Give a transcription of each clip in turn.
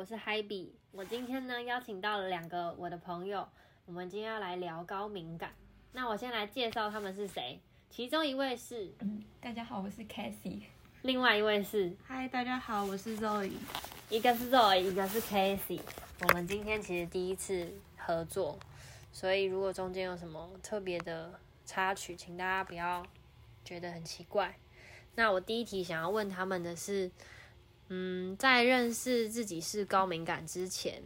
我是 Hebe。我今天呢邀请到了两个我的朋友，我们今天要来聊高敏感。那我先来介绍他们是谁。其中一位是，嗯，大家好，我是 Cassie。另外一位是，嗨，大家好，我是 Zoe。一个是 Zoe，一个是 Cassie。我们今天其实第一次合作，所以如果中间有什么特别的插曲，请大家不要觉得很奇怪。那我第一题想要问他们的是。嗯，在认识自己是高敏感之前，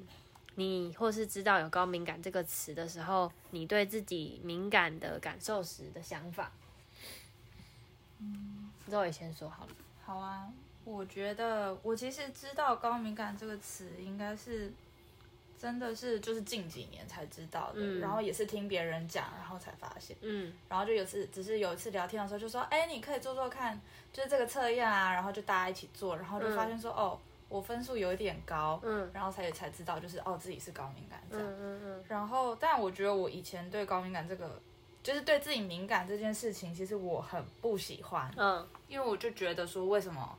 你或是知道有高敏感这个词的时候，你对自己敏感的感受时的想法？嗯，那我也先说好了。好啊，我觉得我其实知道高敏感这个词应该是。真的是就是近几年才知道的，嗯、然后也是听别人讲，然后才发现。嗯，然后就有次只是有一次聊天的时候就说，哎，你可以做做看，就是这个测验啊，然后就大家一起做，然后就发现说，嗯、哦，我分数有一点高，嗯，然后才才知道就是哦自己是高敏感这样，嗯嗯嗯。然后，但我觉得我以前对高敏感这个，就是对自己敏感这件事情，其实我很不喜欢，嗯，因为我就觉得说为什么。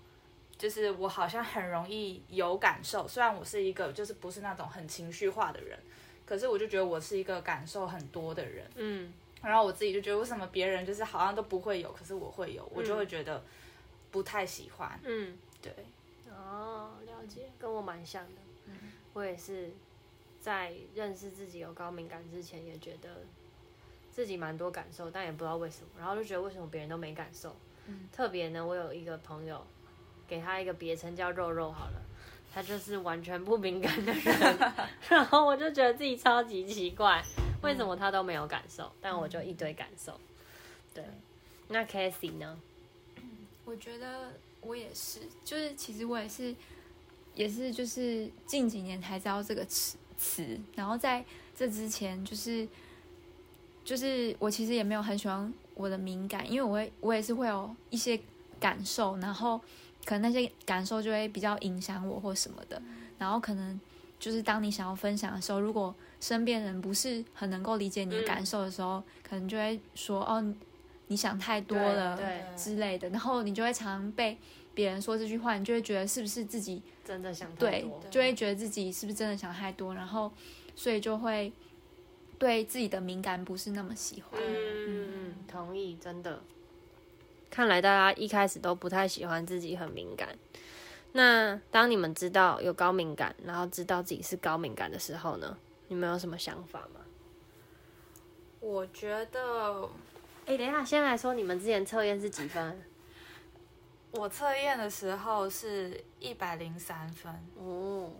就是我好像很容易有感受，虽然我是一个就是不是那种很情绪化的人，可是我就觉得我是一个感受很多的人，嗯，然后我自己就觉得为什么别人就是好像都不会有，可是我会有，我就会觉得不太喜欢，嗯，对，哦，了解，跟我蛮像的，嗯，我也是在认识自己有高敏感之前，也觉得自己蛮多感受，但也不知道为什么，然后就觉得为什么别人都没感受，嗯，特别呢，我有一个朋友。给他一个别称叫肉肉好了，他就是完全不敏感的人，然后我就觉得自己超级奇怪，为什么他都没有感受，但我就一堆感受。对，那 Cassie 呢？我觉得我也是，就是其实我也是，也是就是近几年才知道这个词词，然后在这之前就是就是我其实也没有很喜欢我的敏感，因为我会我也是会有一些感受，然后。可能那些感受就会比较影响我或什么的，然后可能就是当你想要分享的时候，如果身边人不是很能够理解你的感受的时候，可能就会说哦，你想太多了之类的，然后你就会常常被别人说这句话，你就会觉得是不是自己真的想太多，对，就会觉得自己是不是真的想太多，然后所以就会对自己的敏感不是那么喜欢。嗯嗯，同意，真的。看来大家一开始都不太喜欢自己很敏感。那当你们知道有高敏感，然后知道自己是高敏感的时候呢？你们有什么想法吗？我觉得，哎、欸，等一下，先来说你们之前测验是几分？我测验的时候是一百零三分。哦，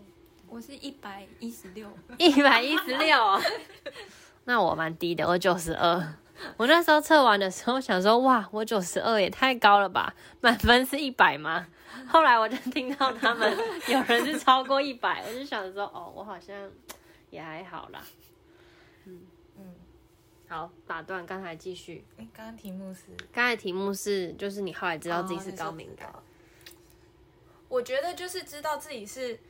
我是一百一十六，一百一十六。那我蛮低的，我九十二。我那时候测完的时候想说，哇，我九十二也太高了吧？满分是一百吗？后来我就听到他们有人是超过一百，我就想说，哦，我好像也还好啦。嗯嗯，好，打断，刚才继续。哎，刚刚题目是？刚才题目是，就是你后来知道自己是高敏感。哦，我觉得就是知道自己是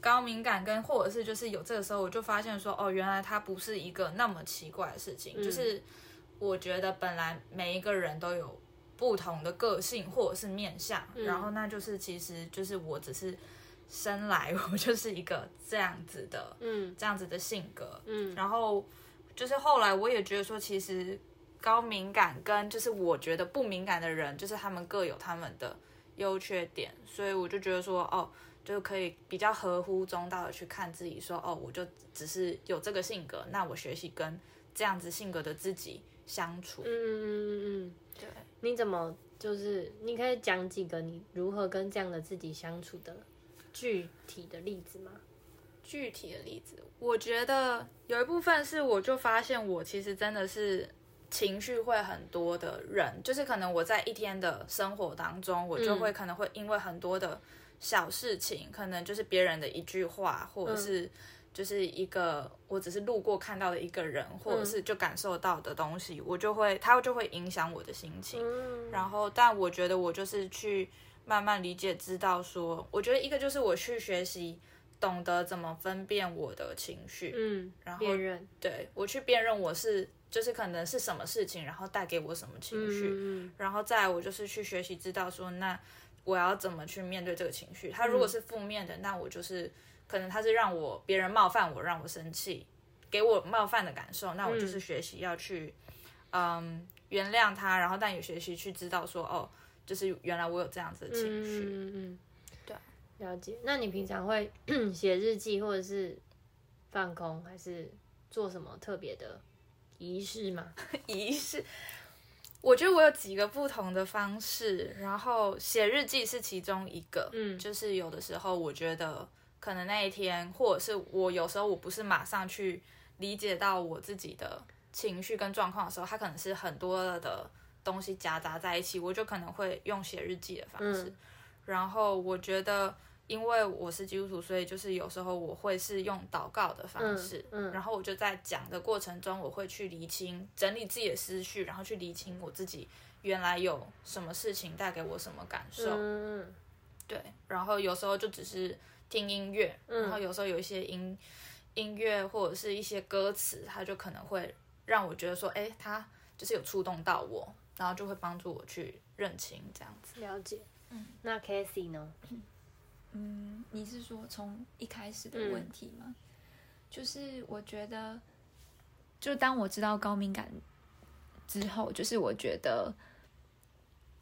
高敏感，跟或者是就是有这个时候，我就发现说，哦，原来它不是一个那么奇怪的事情，嗯、就是。我觉得本来每一个人都有不同的个性或者是面相，嗯、然后那就是其实就是我只是生来 我就是一个这样子的，嗯，这样子的性格，嗯，然后就是后来我也觉得说，其实高敏感跟就是我觉得不敏感的人，就是他们各有他们的优缺点，所以我就觉得说，哦，就可以比较合乎中道的去看自己，说，哦，我就只是有这个性格，那我学习跟这样子性格的自己。相处，嗯嗯嗯嗯嗯，对，你怎么就是你可以讲几个你如何跟这样的自己相处的具体的例子吗？具体的例子，我觉得有一部分是我就发现我其实真的是情绪会很多的人，就是可能我在一天的生活当中，我就会可能会因为很多的小事情，嗯、可能就是别人的一句话，或者是、嗯。就是一个我只是路过看到的一个人，或者是就感受到的东西，嗯、我就会他就会影响我的心情。嗯、然后，但我觉得我就是去慢慢理解，知道说，我觉得一个就是我去学习，懂得怎么分辨我的情绪。嗯，然后辨认，对，我去辨认我是就是可能是什么事情，然后带给我什么情绪。嗯、然后再我就是去学习，知道说那我要怎么去面对这个情绪。他如果是负面的，那我就是。可能他是让我别人冒犯我，让我生气，给我冒犯的感受，那我就是学习要去，嗯，嗯，原谅他，然后但也学习去知道说，哦，就是原来我有这样子的情绪，嗯嗯，对，了解。那你平常会 写日记，或者是放空，还是做什么特别的仪式吗？仪式。我觉得我有几个不同的方式，然后写日记是其中一个。嗯，就是有的时候我觉得可能那一天，或者是我有时候我不是马上去理解到我自己的情绪跟状况的时候，它可能是很多的东西夹杂在一起，我就可能会用写日记的方式。嗯，然后我觉得。因为我是基督徒，所以就是有时候我会是用祷告的方式，嗯，嗯，然后我就在讲的过程中，我会去厘清、整理自己的思绪，然后去厘清我自己原来有什么事情带给我什么感受，嗯，对，然后有时候就只是听音乐，然后有时候有一些音音乐或者是一些歌词，它就可能会让我觉得说，哎，它就是有触动到我，然后就会帮助我去认清这样子。了解，嗯，那 Cathy 呢？嗯，你是说从一开始的问题吗？嗯、就是我觉得，就当我知道高敏感之后，就是我觉得，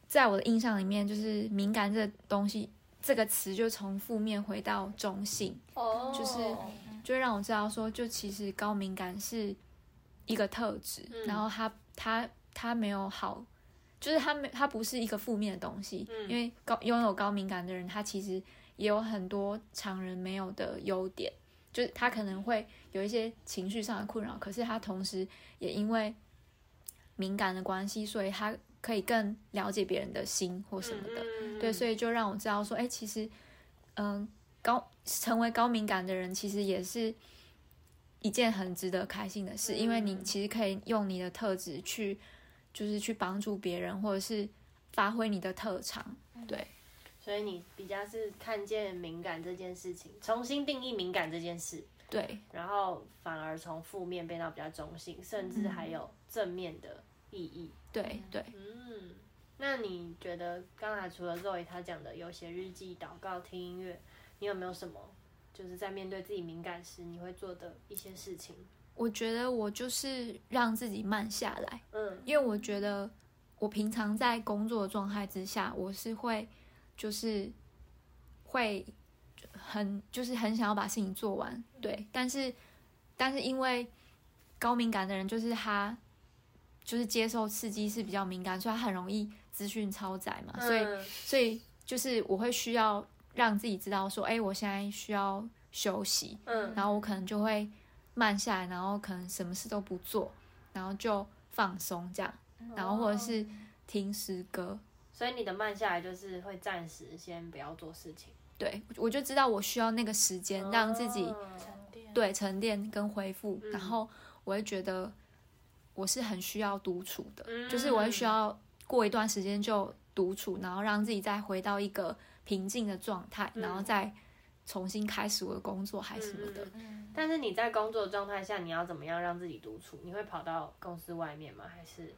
在我的印象里面，就是敏感这东西这个词就从负面回到中性，哦，就是就让我知道说，就其实高敏感是一个特质，嗯、然后它它它没有好，就是它没它不是一个负面的东西，嗯、因为高拥有高敏感的人，他其实。也有很多常人没有的优点，就是他可能会有一些情绪上的困扰，可是他同时也因为敏感的关系，所以他可以更了解别人的心或什么的。嗯、对，所以就让我知道说，哎，其实，嗯，高成为高敏感的人，其实也是一件很值得开心的事，嗯、因为你其实可以用你的特质去，就是去帮助别人，或者是发挥你的特长，对。所以你比较是看见敏感这件事情，重新定义敏感这件事，对，然后反而从负面变到比较中性，甚至还有正面的意义。对对，嗯，那你觉得刚才除了 Zoe 他讲的有写日记、祷告、听音乐，你有没有什么就是在面对自己敏感时你会做的一些事情？我觉得我就是让自己慢下来，嗯，因为我觉得我平常在工作的状态之下，我是会。就是会很就是很想要把事情做完，对，但是但是因为高敏感的人，就是他就是接受刺激是比较敏感，所以他很容易资讯超载嘛，所以所以就是我会需要让自己知道说，哎，我现在需要休息，嗯，然后我可能就会慢下来，然后可能什么事都不做，然后就放松这样，然后或者是听诗歌。所以你的慢下来就是会暂时先不要做事情，对，我就知道我需要那个时间让自己沉淀，对，沉淀跟恢复，嗯、然后我会觉得我是很需要独处的，嗯、就是我会需要过一段时间就独处，然后让自己再回到一个平静的状态，嗯、然后再重新开始我的工作还是什么的。嗯、但是你在工作的状态下，你要怎么样让自己独处？你会跑到公司外面吗？还是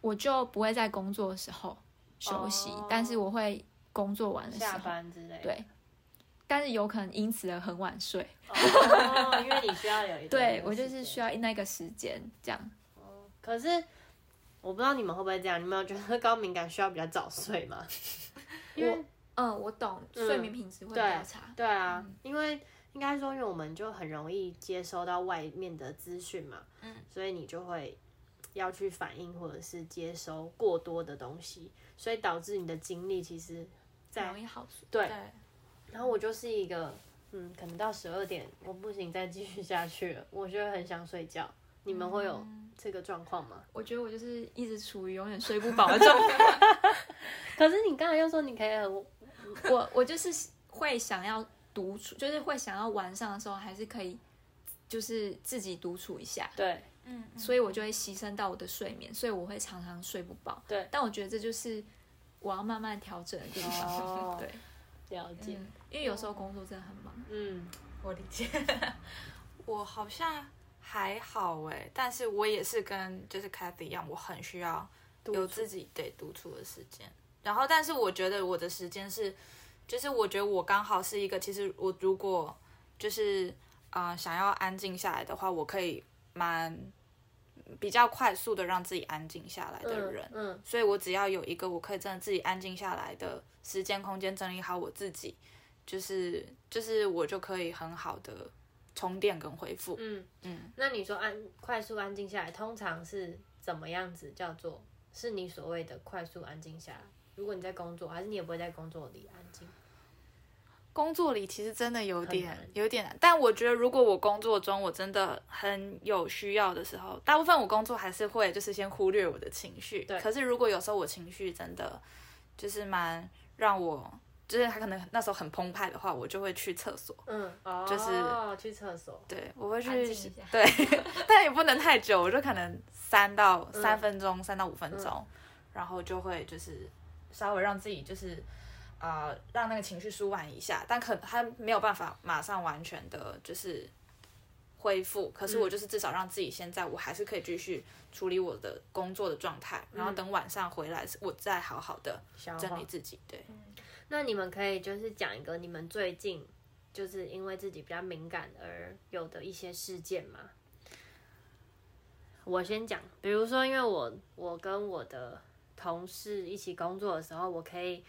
我就不会在工作的时候休息，oh, 但是我会工作完的时候下班之类的，对，但是有可能因此而很晚睡，oh, 因为你需要有一 对我就是需要那个时间这样。哦，oh, 可是我不知道你们会不会这样，你们有觉得高敏感需要比较早睡吗？因为嗯，我懂，睡眠品质会比较差。嗯、对，对啊，嗯、因为应该说，因为我们就很容易接收到外面的资讯嘛，嗯，所以你就会要去反应或者是接收过多的东西。所以导致你的精力其实在容易耗损。对，然后我就是一个，嗯，可能到十二点我不行再继续下去了，我就会很想睡觉。你们会有这个状况吗？我觉得我就是一直处于永远睡不饱的状态。可是你刚才又说你可以很，我我就是会想要独处，就是会想要晚上的时候还是可以，就是自己独处一下。对。嗯，所以我就会牺牲到我的睡眠，所以我会常常睡不饱。对，但我觉得这就是我要慢慢调整的地方。哦、对，了解、嗯。因为有时候工作真的很忙。嗯，我理解。我好像还好哎，但是我也是跟就是 Cathy 一样，我很需要有自己得独处的时间。然后，但是我觉得我的时间是，就是我觉得我刚好是一个，其实我如果就是啊、呃，想要安静下来的话，我可以蛮比较快速的让自己安静下来的人。嗯，嗯，所以我只要有一个我可以真的自己安静下来的时间空间，整理好我自己，就是就是我就可以很好的充电跟恢复。嗯嗯。那你说安快速安静下来，通常是怎么样子叫做是你所谓的快速安静下来？如果你在工作，还是你也不会在工作里安静？工作里其实真的有点有点难，但我觉得如果我工作中我真的很有需要的时候，大部分我工作还是会就是先忽略我的情绪。对。可是如果有时候我情绪真的就是蛮让我，就是他可能那时候很澎湃的话，我就会去厕所。嗯，哦，就是去厕所。对，我会去。对，但也不能太久，我就可能三到三分钟，三、嗯、到五分钟、嗯，然后就会就是稍微让自己就是。啊、呃，让那个情绪舒缓一下，但可他没有办法马上完全的，就是恢复。可是我就是至少让自己现在，我还是可以继续处理我的工作的状态，嗯、然后等晚上回来，我再好好的整理自己。对、嗯，那你们可以就是讲一个你们最近就是因为自己比较敏感而有的一些事件吗？我先讲，比如说，因为我我跟我的同事一起工作的时候，我可以。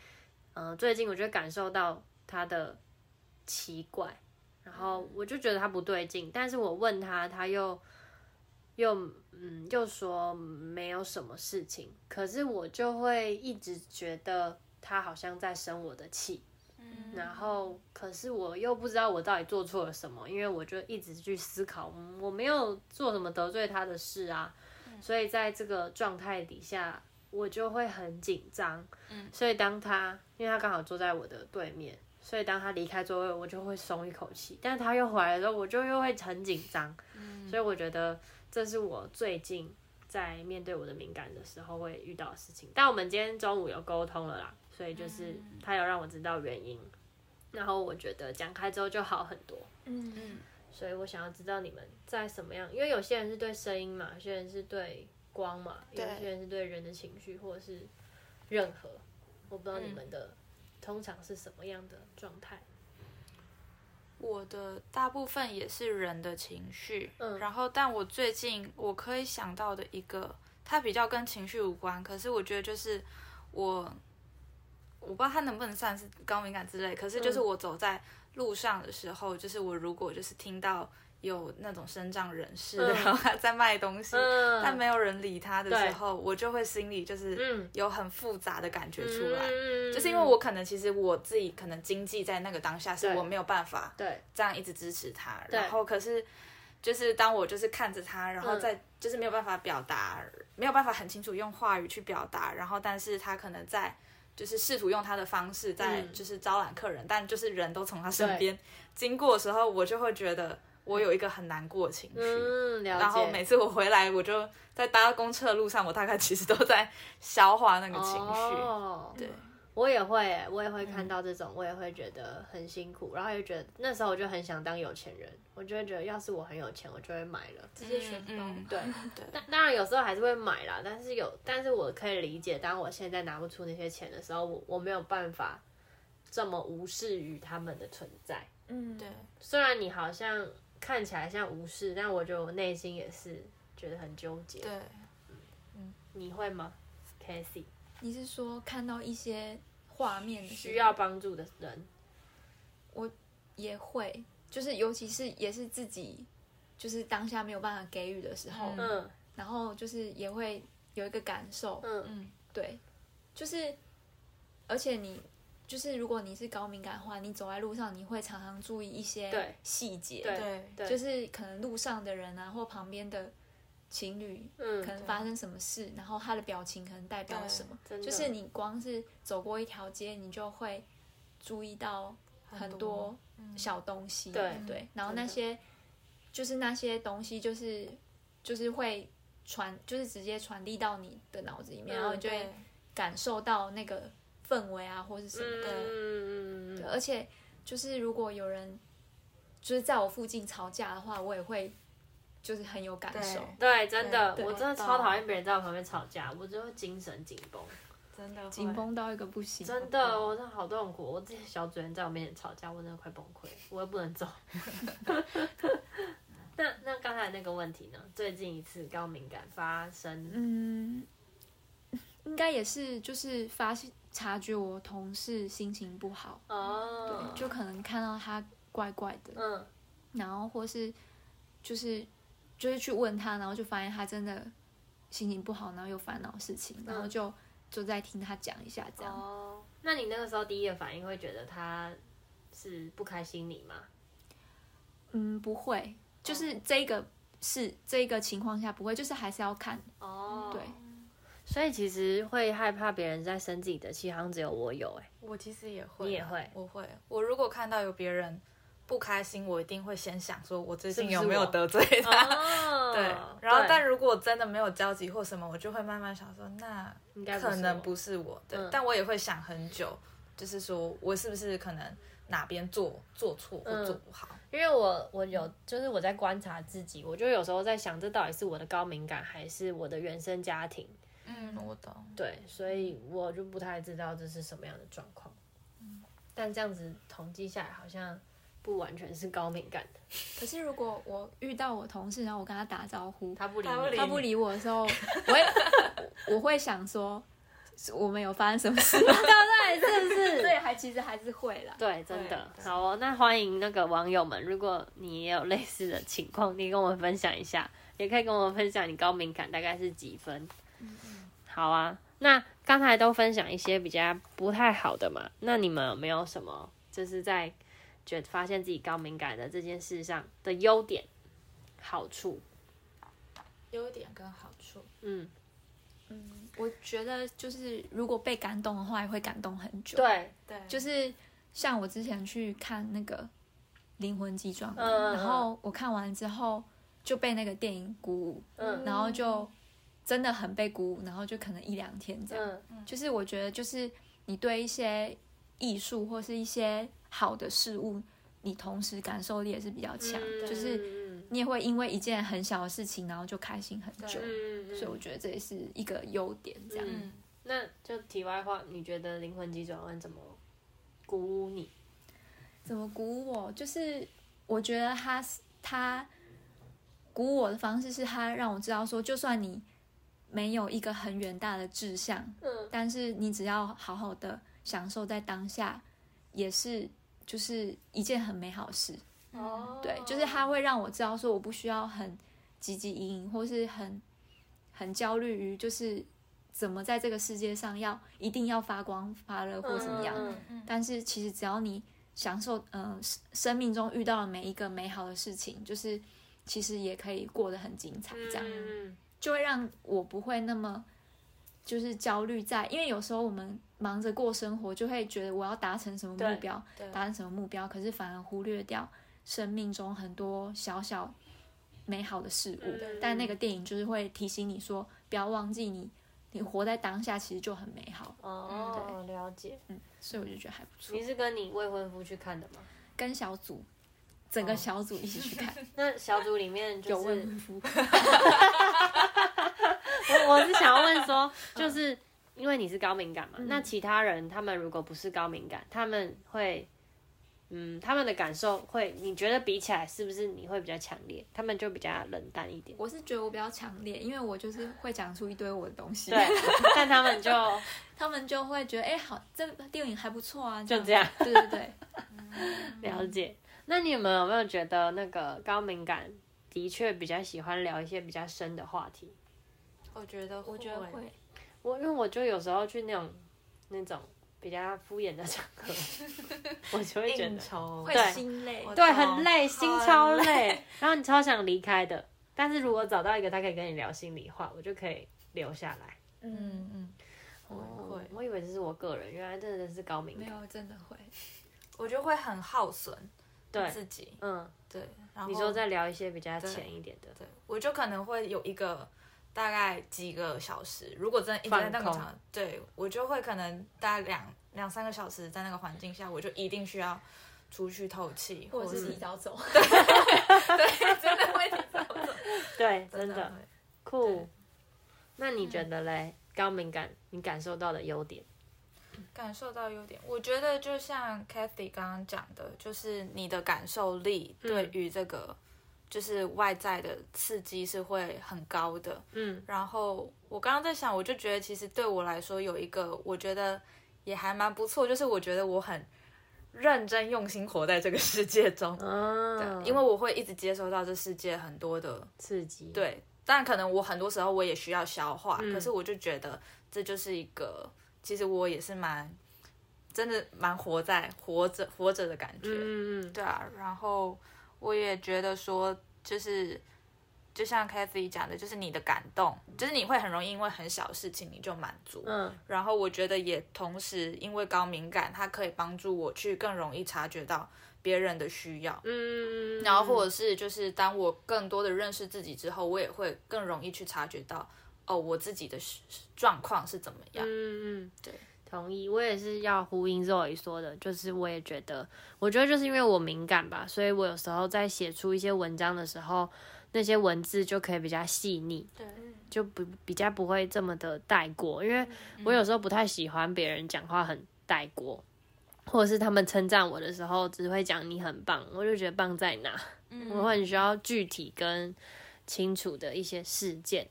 嗯，最近我就感受到他的奇怪，然后我就觉得他不对劲，但是我问他，他又又嗯又说没有什么事情，可是我就会一直觉得他好像在生我的气，嗯，然后可是我又不知道我到底做错了什么，因为我就一直去思考，我没有做什么得罪他的事啊，所以在这个状态底下。我就会很紧张，嗯，所以当他，因为他刚好坐在我的对面，所以当他离开座位，我就会松一口气。但是他又回来的时候，我就又会很紧张，嗯，所以我觉得这是我最近在面对我的敏感的时候会遇到的事情。但我们今天中午有沟通了啦，所以就是他有让我知道原因，然后我觉得讲开之后就好很多，嗯嗯，所以我想要知道你们在什么样，因为有些人是对声音嘛，有些人是对。光嘛，有些人是对人的情绪，或者是任何，我不知道你们的、嗯、通常是什么样的状态。我的大部分也是人的情绪，嗯，然后但我最近我可以想到的一个，它比较跟情绪无关，可是我觉得就是我，我不知道它能不能算是高敏感之类，可是就是我走在路上的时候，嗯、就是我如果就是听到。有那种身障人士，嗯、然后他在卖东西、嗯，但没有人理他的时候，我就会心里就是有很复杂的感觉出来、嗯，就是因为我可能其实我自己可能经济在那个当下是我没有办法对。这样一直支持他，然后可是就是当我就是看着他，然后在就是没有办法表达、嗯，没有办法很清楚用话语去表达，然后但是他可能在就是试图用他的方式在就是招揽客人、嗯，但就是人都从他身边经过的时候，我就会觉得。我有一个很难过的情绪、嗯，然后每次我回来，我就在搭公车的路上，我大概其实都在消化那个情绪。哦、对，我也会，我也会看到这种、嗯，我也会觉得很辛苦，然后又觉得那时候我就很想当有钱人，我就会觉得要是我很有钱，我就会买了，直接选包。嗯、对对，当当然有时候还是会买啦，但是有，但是我可以理解，当我现在拿不出那些钱的时候，我我没有办法这么无视于他们的存在。嗯，对，虽然你好像。看起来像无视，但我觉得我内心也是觉得很纠结。对，嗯，你会吗，Casey？你是说看到一些画面需要帮助的人，我也会，就是尤其是也是自己，就是当下没有办法给予的时候，嗯，然后就是也会有一个感受，嗯。嗯，对，就是而且你。就是如果你是高敏感的话，你走在路上，你会常常注意一些细节，对，对，就是可能路上的人啊，或旁边的情侣，嗯，可能发生什么事，然后他的表情可能代表什么，就是你光是走过一条街，你就会注意到很多小东西，对对，然后那些就是那些东西，就是就是会传，就是直接传递到你的脑子里面，然后你就会感受到那个。氛围啊，或是什么的，而且就是如果有人就是在我附近吵架的话，我也会就是很有感受。对，对真的，我真的超讨厌别人在我旁边吵架，我就会精神紧绷。真的紧绷到一个不行。真的，我真的好痛苦。我之前小主人在我面前吵架，我真的快崩溃，我又不能走。那那刚才那个问题呢？最近一次高敏感发生，嗯，应该也是就是发现察觉我同事心情不好哦，对，就可能看到他怪怪的，嗯，然后或是就是就是去问他，然后就发现他真的心情不好，然后有烦恼事情，然后就就在听他讲一下这样。哦，那你那个时候第一个反应会觉得他是不开心你吗？嗯，不会。就是这个是这个情况下不会，就是还是要看哦。对，所以其实会害怕别人在生自己的气，好像只有我有哎。我其实也会，你也会，我会。我如果看到有别人不开心，我一定会先想说，我最近有没有得罪他？是是哦、对。然后，但如果真的没有交集或什么，我就会慢慢想说，那应该可能不是我。对。嗯、但我也会想很久，就是说我是不是可能哪边做做错或做不好。嗯因为我我有就是我在观察自己，我就有时候在想，这到底是我的高敏感，还是我的原生家庭？嗯，我懂。对，所以我就不太知道这是什么样的状况。嗯，但这样子统计下来，好像不完全是高敏感的。可是如果我遇到我同事，然后我跟他打招呼，他不理你，他不理我的时候，我会我会想说。我们有发生什么事吗？对，是不是？对，还其实还是会啦。对，真的。好哦，那欢迎那个网友们，如果你也有类似的情况，你跟我们分享一下，也可以跟我们分享你高敏感大概是几分。嗯嗯。好啊，那刚才都分享一些比较不太好的嘛，那你们有没有什么就是在觉得发现自己高敏感的这件事上的优点、好处？优点跟好处，嗯。嗯，我觉得就是如果被感动的话，也会感动很久。对对，就是像我之前去看那个《灵魂急转弯》，嗯，然后我看完之后就被那个电影鼓舞，嗯，然后就真的很被鼓舞，然后就可能一两天这样。嗯，就是我觉得就是你对一些艺术或是一些好的事物，你同时感受力也是比较强，嗯，就是。你也会因为一件很小的事情，然后就开心很久，所以我觉得这也是一个优点。这样，嗯、那就题外话，你觉得灵魂急转弯怎么鼓舞你？怎么鼓舞我？就是我觉得他他鼓舞我的方式是他让我知道说，就算你没有一个很远大的志向，嗯，但是你只要好好的享受在当下，也是就是一件很美好的事。哦，对，就是它会让我知道说，我不需要很汲汲营营，或是很很焦虑于就是怎么在这个世界上要一定要发光发热或怎么样。嗯嗯、但是其实只要你享受，嗯、呃，生命中遇到了每一个美好的事情，就是其实也可以过得很精彩，这样、嗯、就会让我不会那么就是焦虑在，因为有时候我们忙着过生活，就会觉得我要达成什么目标，达成什么目标，可是反而忽略掉。生命中很多小小美好的事物，嗯、但那个电影就是会提醒你说，不要忘记你，你活在当下其实就很美好。哦，对了解，嗯，所以我就觉得还不错。你是跟你未婚夫去看的吗？跟小组，整个小组一起去看。哦、那小组里面就是有未婚夫。我我是想要问说，就是因为你是高敏感嘛，嗯、那其他人他们如果不是高敏感，他们会。嗯，他们的感受会，你觉得比起来是不是你会比较强烈？他们就比较冷淡一点。我是觉得我比较强烈，因为我就是会讲出一堆我的东西。对，但他们就 他们就会觉得，哎、欸，好，这电影还不错啊，就这样。对对对，了解。那你们有没有觉得那个高敏感的确比较喜欢聊一些比较深的话题？我觉得，我觉得会。我因为我就有时候去那种那种。比较敷衍的场合，我就会觉得会心累，对，很累，心超累，然后你超想离开的。但是如果找到一个他可以跟你聊心里话，我就可以留下来。嗯嗯，我以为这是我个人，原来真的是高敏感。没有，真的会，我觉得会很耗损对自己。嗯，对。然后你说再聊一些比较浅一点的，对，我就可能会有一个。大概几个小时，如果真的一直在那个场，对我就会可能大概两两三个小时在那个环境下，我就一定需要出去透气，或者是提早走。对，对，真的会提早走。对，真的酷。那你觉得嘞？高敏感你感受到的优点？感受到优点，我觉得就像 Kathy 刚刚讲的，就是你的感受力对于这个就是外在的刺激是会很高的。嗯，然后我刚刚在想，我就觉得其实对我来说有一个我觉得也还蛮不错，就是我觉得我很认真用心活在这个世界中。嗯，对，因为我会一直接收到这世界很多的刺激。对，但可能我很多时候我也需要消化，嗯，可是我就觉得这就是一个。其实我也是蛮，真的蛮活在活着活着的感觉，嗯嗯，对啊。然后我也觉得说，就是就像 Cathy 讲的，就是你的感动，就是你会很容易因为很小事情你就满足，嗯。然后我觉得也同时因为高敏感，它可以帮助我去更容易察觉到别人的需要，嗯。然后或者是就是当我更多的认识自己之后，我也会更容易去察觉到。哦，我自己的状况是怎么样？嗯嗯，对，同意。我也是要呼应 Zoe 说的，就是我也觉得，我觉得就是因为我敏感吧，所以我有时候在写出一些文章的时候，那些文字就可以比较细腻，对，就不比较不会这么的带过。因为我有时候不太喜欢别人讲话很带过，或者是他们称赞我的时候只会讲你很棒，我就觉得棒在哪？嗯，我很需要具体跟。清楚的一些事件，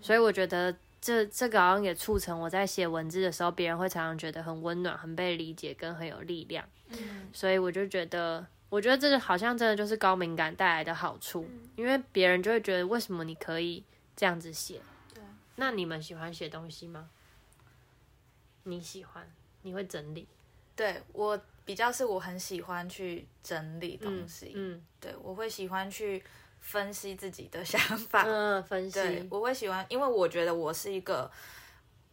所以我觉得这这个好像也促成我在写文字的时候，别人会常常觉得很温暖、很被理解跟很有力量。嗯，所以我就觉得，我觉得这个好像真的就是高敏感带来的好处，因为别人就会觉得为什么你可以这样子写？对，那你们喜欢写东西吗？你喜欢？你会整理？对，我比较是我很喜欢去整理东西。嗯，嗯对，我会喜欢去。分析自己的想法，嗯，分析。对，我会喜欢，因为我觉得我是一个，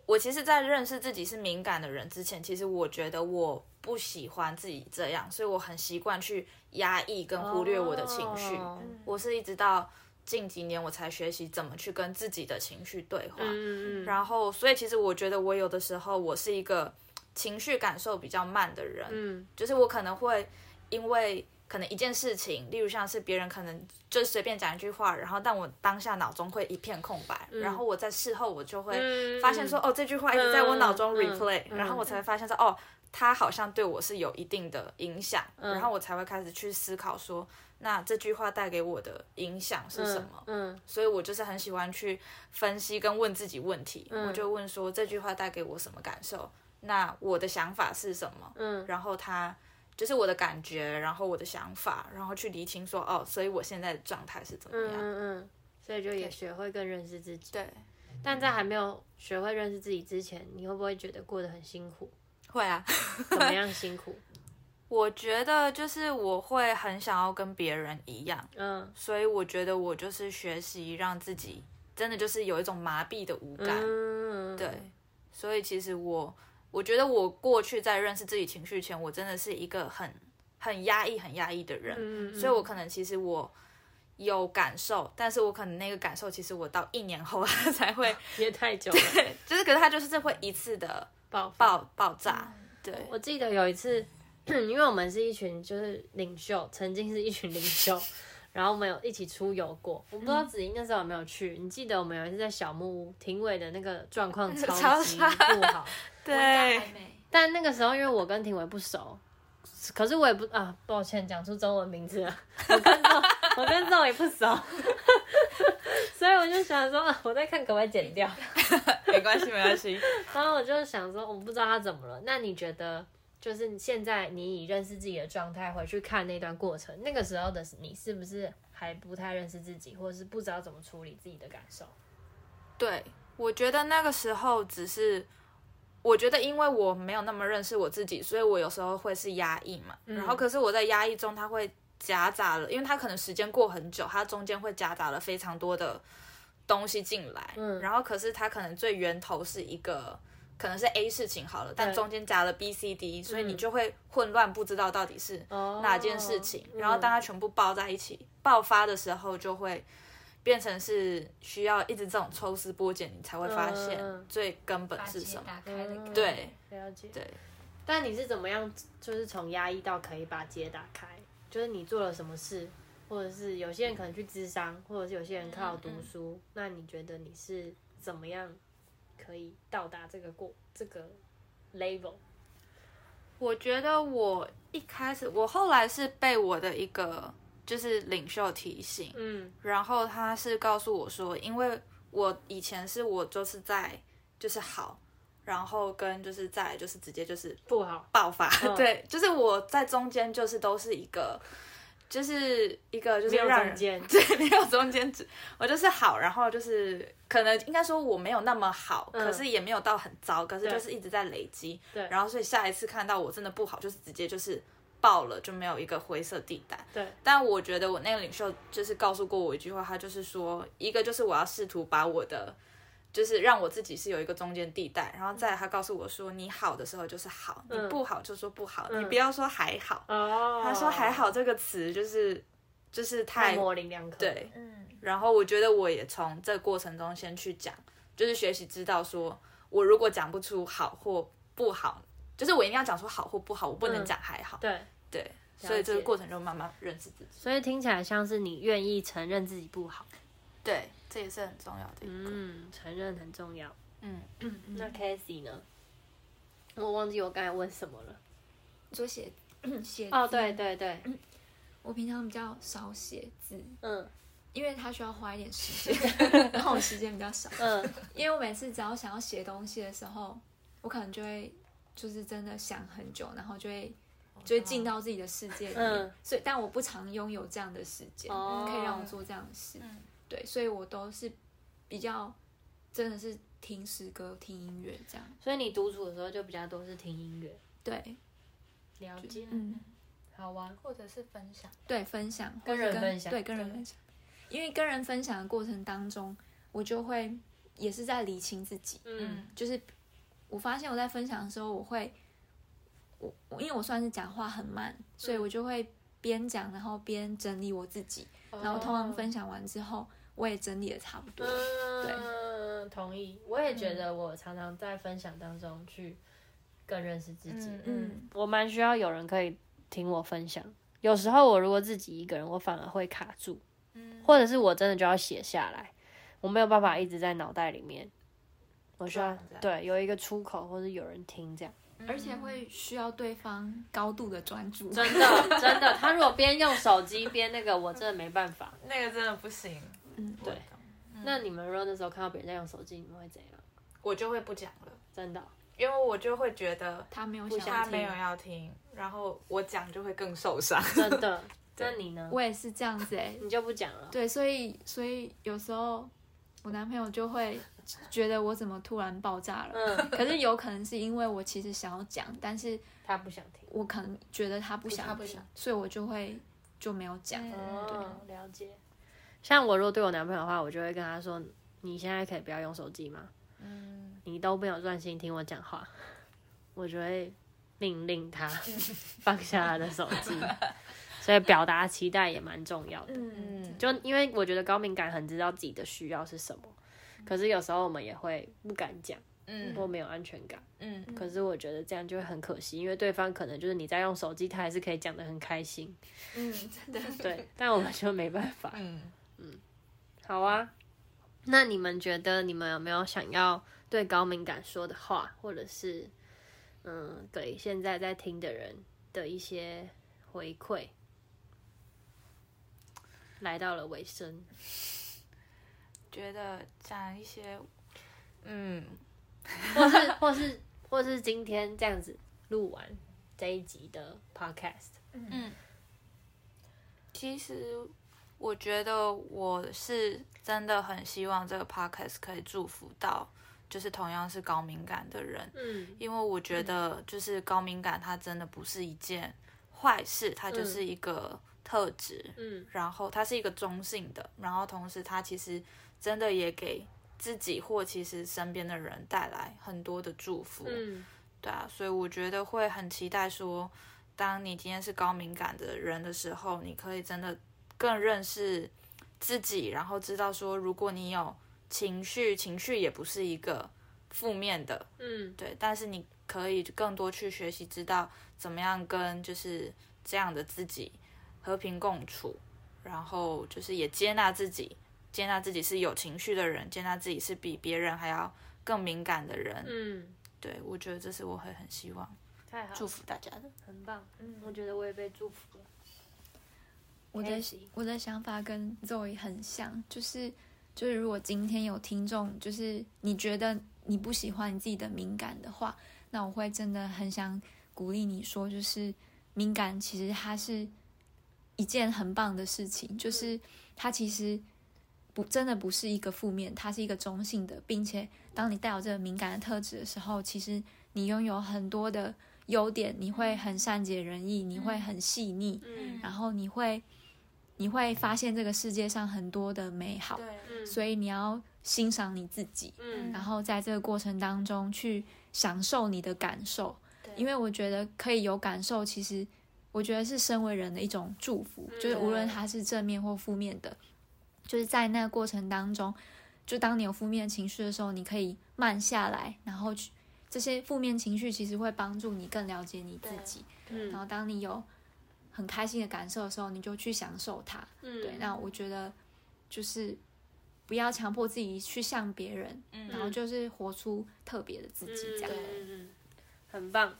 我其实，在认识自己是敏感的人之前，其实我觉得我不喜欢自己这样，所以我很习惯去压抑跟忽略我的情绪。哦。我是一直到近几年我才学习怎么去跟自己的情绪对话。嗯嗯。然后，所以其实我觉得我有的时候我是一个情绪感受比较慢的人。嗯。就是我可能会因为。可能一件事情，例如像是别人可能就随便讲一句话，然后但我当下脑中会一片空白，嗯、然后我在事后我就会发现说，嗯、哦，这句话一直在我脑中 replay，、然后我才会发现说，哦，他好像对我是有一定的影响，嗯、然后我才会开始去思考说，那这句话带给我的影响是什么？嗯，嗯所以我就是很喜欢去分析跟问自己问题，嗯、我就问说这句话带给我什么感受？那我的想法是什么？嗯，然后他。就是我的感觉，然后我的想法，然后去厘清说，哦，所以我现在的状态是怎么样？嗯嗯，所以就也学会更认识自己。对，但在还没有学会认识自己之前，你会不会觉得过得很辛苦？会啊，怎么样辛苦？我觉得就是我会很想要跟别人一样，嗯，所以我觉得我就是学习让自己真的就是有一种麻痹的无感，嗯，对，所以其实我。我觉得我过去在认识自己情绪前，我真的是一个很很压抑、很压抑的人，嗯嗯，所以我可能其实我有感受，但是我可能那个感受，其实我到一年后 才会，也太久了，对，就是可是他就是会一次的爆爆爆炸。对，我记得有一次，因为我们是一群就是领袖，曾经是一群领袖。然后我们有一起出游过，我不知道子怡那时候有没有去。你记得我们有一次在小木屋，庭伟的那个状况 超级不好，对。但那个时候因为我跟庭伟不熟，可是我也不啊，抱歉讲出中文名字了，我跟这我跟这也不熟，所以我就想说，我在看可不可以剪掉，没关系没关系。然后我就想说，我不知道他怎么了。那你觉得？就是现在，你以认识自己的状态回去看那段过程，那个时候的你是不是还不太认识自己，或者是不知道怎么处理自己的感受？对，我觉得那个时候只是，我觉得因为我没有那么认识我自己，所以我有时候会是压抑嘛。嗯、然后可是我在压抑中，它会夹杂了，因为它可能时间过很久，它中间会夹杂了非常多的东西进来。嗯，然后可是它可能最源头是一个。可能是 A 事情好了，但中间夹了 B、C、D，所以你就会混乱，不知道到底是哪件事情。Oh, 然后当它全部爆在一起、嗯、爆发的时候，就会变成是需要一直这种抽丝剥茧，你才会发现最根本是什么。嗯、对，了解。对，但你是怎么样，就是从压抑到可以把结打开？就是你做了什么事，或者是有些人可能去智商，或者是有些人靠读书。嗯嗯、那你觉得你是怎么样？可以到达这个过这个 level？我觉得我一开始，我后来是被我的一个就是领袖提醒，嗯，然后他是告诉我说，因为我以前是我就是在就是好，然后跟就是在就是直接就是不好。爆发，哦、对，就是我在中间就是都是一个。就是一个就是让人 对，没有中间值，我就是好，然后就是可能应该说我没有那么好，嗯、可是也没有到很糟，可是就是一直在累积，对，然后所以下一次看到我真的不好，就是直接就是爆了，就没有一个灰色地带，对。但我觉得我那个领袖就是告诉过我一句话，他就是说，一个就是我要试图把我的。就是让我自己是有一个中间地带，然后再他告诉我说，你好的时候就是好，嗯、你不好就说不好，嗯、你不要说还好。哦、他说还好这个词就是就是太，太模棱两可。对，嗯。然后我觉得我也从这个过程中先去讲，就是学习知道说，我如果讲不出好或不好，就是我一定要讲出好或不好，我不能讲还好。嗯、对对，所以这个过程中慢慢认识自己。所以听起来像是你愿意承认自己不好。对。这也是很重要的一个，嗯，承认很重要。嗯，那 Casey 呢？我忘记我刚才问什么了。做写写哦，对对对，我平常比较少写字，嗯，因为他需要花一点时间，然后我时间比较少，嗯，因为我每次只要想要写东西的时候，我可能就会就是真的想很久，然后就会就会进到自己的世界里面，嗯，所以但我不常拥有这样的时间，可以让我做这样的事。对，所以我都是比较真的是听诗歌、听音乐这样。所以你独处的时候就比较多是听音乐。对，了解。嗯，好玩，或者是分享。对，分享，跟人分享。对，跟人分享。因为跟人分享的过程当中，我就会也是在理清自己。嗯，就是我发现我在分享的时候，我会我我因为我算是讲话很慢，所以我就会边讲然后边整理我自己，然后通常分享完之后。我也整理的差不多，嗯、对，同意。我也觉得我常常在分享当中去更认识自己。嗯，嗯，我蛮需要有人可以听我分享。有时候我如果自己一个人，我反而会卡住，嗯，或者是我真的就要写下来，我没有办法一直在脑袋里面。我需要对有一个出口，或者有人听这样，而且会需要对方高度的专注。真的 真的，他如果边用手机边那个，我真的没办法，那个真的不行。嗯，对。嗯、那你们如果那时候看到别人在用手机，你们会怎样？我就会不讲了，真的，因为我就会觉得他没有想听，他没有要听，然后我讲就会更受伤。真的。那你呢？我也是这样子哎、欸，你就不讲了。对，所以所以有时候我男朋友就会觉得我怎么突然爆炸了。嗯。可是有可能是因为我其实想要讲，但是他不想听。我可能觉得他不想不想，所以我就会就没有讲。哦，了解。像我如果对我男朋友的话，我就会跟他说：“你现在可以不要用手机吗？嗯，你都没有专心听我讲话。”我就会命令他 放下他的手机。所以表达期待也蛮重要的。嗯，就因为我觉得高敏感很知道自己的需要是什么，可是有时候我们也会不敢讲，嗯，或没有安全感，嗯。可是我觉得这样就会很可惜，因为对方可能就是你在用手机，他还是可以讲的很开心。嗯，真的 对，但我们就没办法。嗯。嗯，好啊。那你们觉得你们有没有想要对高敏感说的话，或者是嗯，给现在在听的人的一些回馈？来到了尾声，觉得讲一些嗯，或是或是或是今天这样子录完这一集的 podcast，嗯，其实。我觉得我是真的很希望这个 podcast 可以祝福到，就是同样是高敏感的人，嗯，因为我觉得就是高敏感它真的不是一件坏事，它就是一个特质，嗯，然后它是一个中性的，然后同时它其实真的也给自己或其实身边的人带来很多的祝福，嗯，对啊，所以我觉得会很期待说，当你今天是高敏感的人的时候，你可以真的。更认识自己，然后知道说，如果你有情绪，情绪也不是一个负面的，嗯，对。但是你可以更多去学习，知道怎么样跟就是这样的自己和平共处，然后就是也接纳自己，接纳自己是有情绪的人，接纳自己是比别人还要更敏感的人。嗯，对，我觉得这是我会很希望，太好，祝福大家的，很棒。嗯，我觉得我也被祝福了。我的我的想法跟 Zoe 很像，就是就是如果今天有听众，就是你觉得你不喜欢你自己的敏感的话，那我会真的很想鼓励你说，就是敏感其实它是一件很棒的事情，就是它其实不真的不是一个负面，它是一个中性的，并且当你带有这个敏感的特质的时候，其实你拥有很多的优点，你会很善解人意，你会很细腻，嗯，然后你会。你会发现这个世界上很多的美好，对，所以你要欣赏你自己，嗯，然后在这个过程当中去享受你的感受，对，因为我觉得可以有感受，其实我觉得是身为人的一种祝福，就是无论它是正面或负面的，就是在那个过程当中，就当你有负面情绪的时候，你可以慢下来，然后去这些负面情绪其实会帮助你更了解你自己，嗯，然后当你有。很开心的感受的时候，你就去享受它。嗯，对。那我觉得就是不要强迫自己去像别人，嗯，然后就是活出特别的自己，这样。嗯嗯，很棒。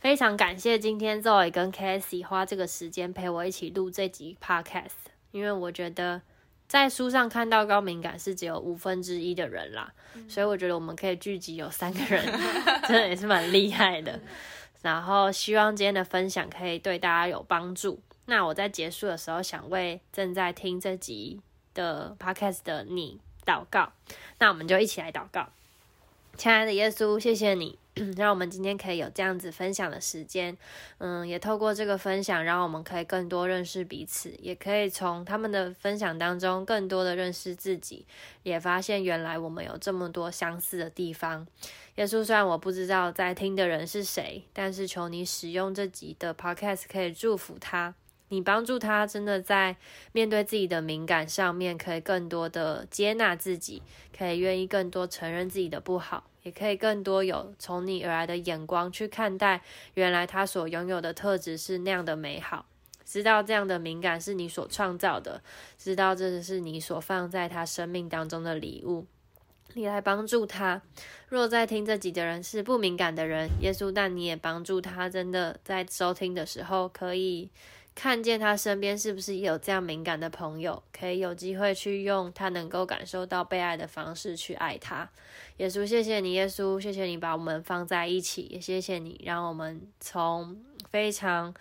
非常感谢今天 Zoe 跟 Cassie 花这个时间陪我一起录这集 Podcast，因为我觉得在书上看到高敏感是只有五分之一的人啦，嗯，所以我觉得我们可以聚集有三个人，真的也是蛮厉害的。然后希望今天的分享可以对大家有帮助。那我在结束的时候，想为正在听这集的 podcast 的你祷告。那我们就一起来祷告。亲爱的耶稣，谢谢你。让我们今天可以有这样子分享的时间，嗯，也透过这个分享，让我们可以更多认识彼此，也可以从他们的分享当中更多的认识自己，也发现原来我们有这么多相似的地方。耶稣，虽然我不知道在听的人是谁，但是求你使用这集的 podcast 可以祝福他，你帮助他真的在面对自己的敏感上面，可以更多的接纳自己，可以愿意更多承认自己的不好。也可以更多有从你而来的眼光去看待，原来他所拥有的特质是那样的美好，知道这样的敏感是你所创造的，知道这是你所放在他生命当中的礼物，你来帮助他。若在听这集的人是不敏感的人，耶稣，但你也帮助他，真的在收听的时候可以。看见他身边是不是有这样敏感的朋友，可以有机会去用他能够感受到被爱的方式去爱他。耶稣，谢谢你，耶稣，谢谢你把我们放在一起，也谢谢你让我们从非常。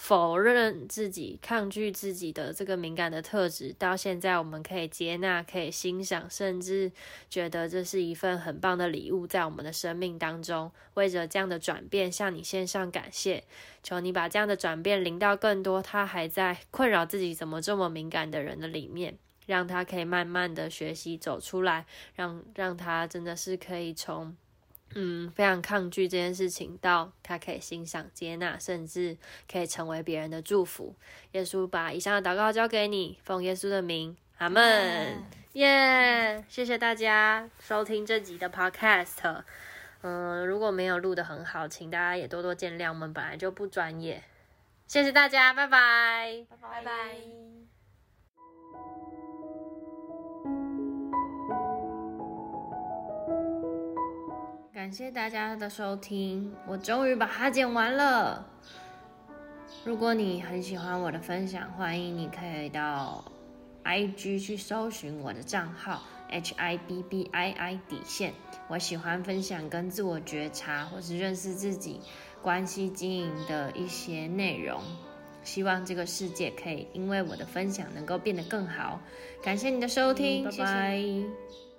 否认自己、抗拒自己的这个敏感的特质，到现在我们可以接纳、可以欣赏，甚至觉得这是一份很棒的礼物，在我们的生命当中，为着这样的转变向你献上感谢。求你把这样的转变临到更多他还在困扰自己怎么这么敏感的人的里面，让他可以慢慢的学习走出来，让让他真的是可以从。嗯，非常抗拒这件事情，到他可以欣赏、接纳，甚至可以成为别人的祝福。耶稣把以上的祷告交给你，奉耶稣的名，阿门。耶，谢谢大家收听这集的 Podcast。嗯，如果没有录得很好，请大家也多多见谅，我们本来就不专业。谢谢大家，拜拜，拜拜。拜拜。感谢大家的收听，我终于把它剪完了。如果你很喜欢我的分享，欢迎你可以到 IG 去搜寻我的账号 H I B B I I 底线。我喜欢分享跟自我觉察或是认识自己关系经营的一些内容。希望这个世界可以因为我的分享能够变得更好。感谢你的收听，嗯，拜拜。谢谢。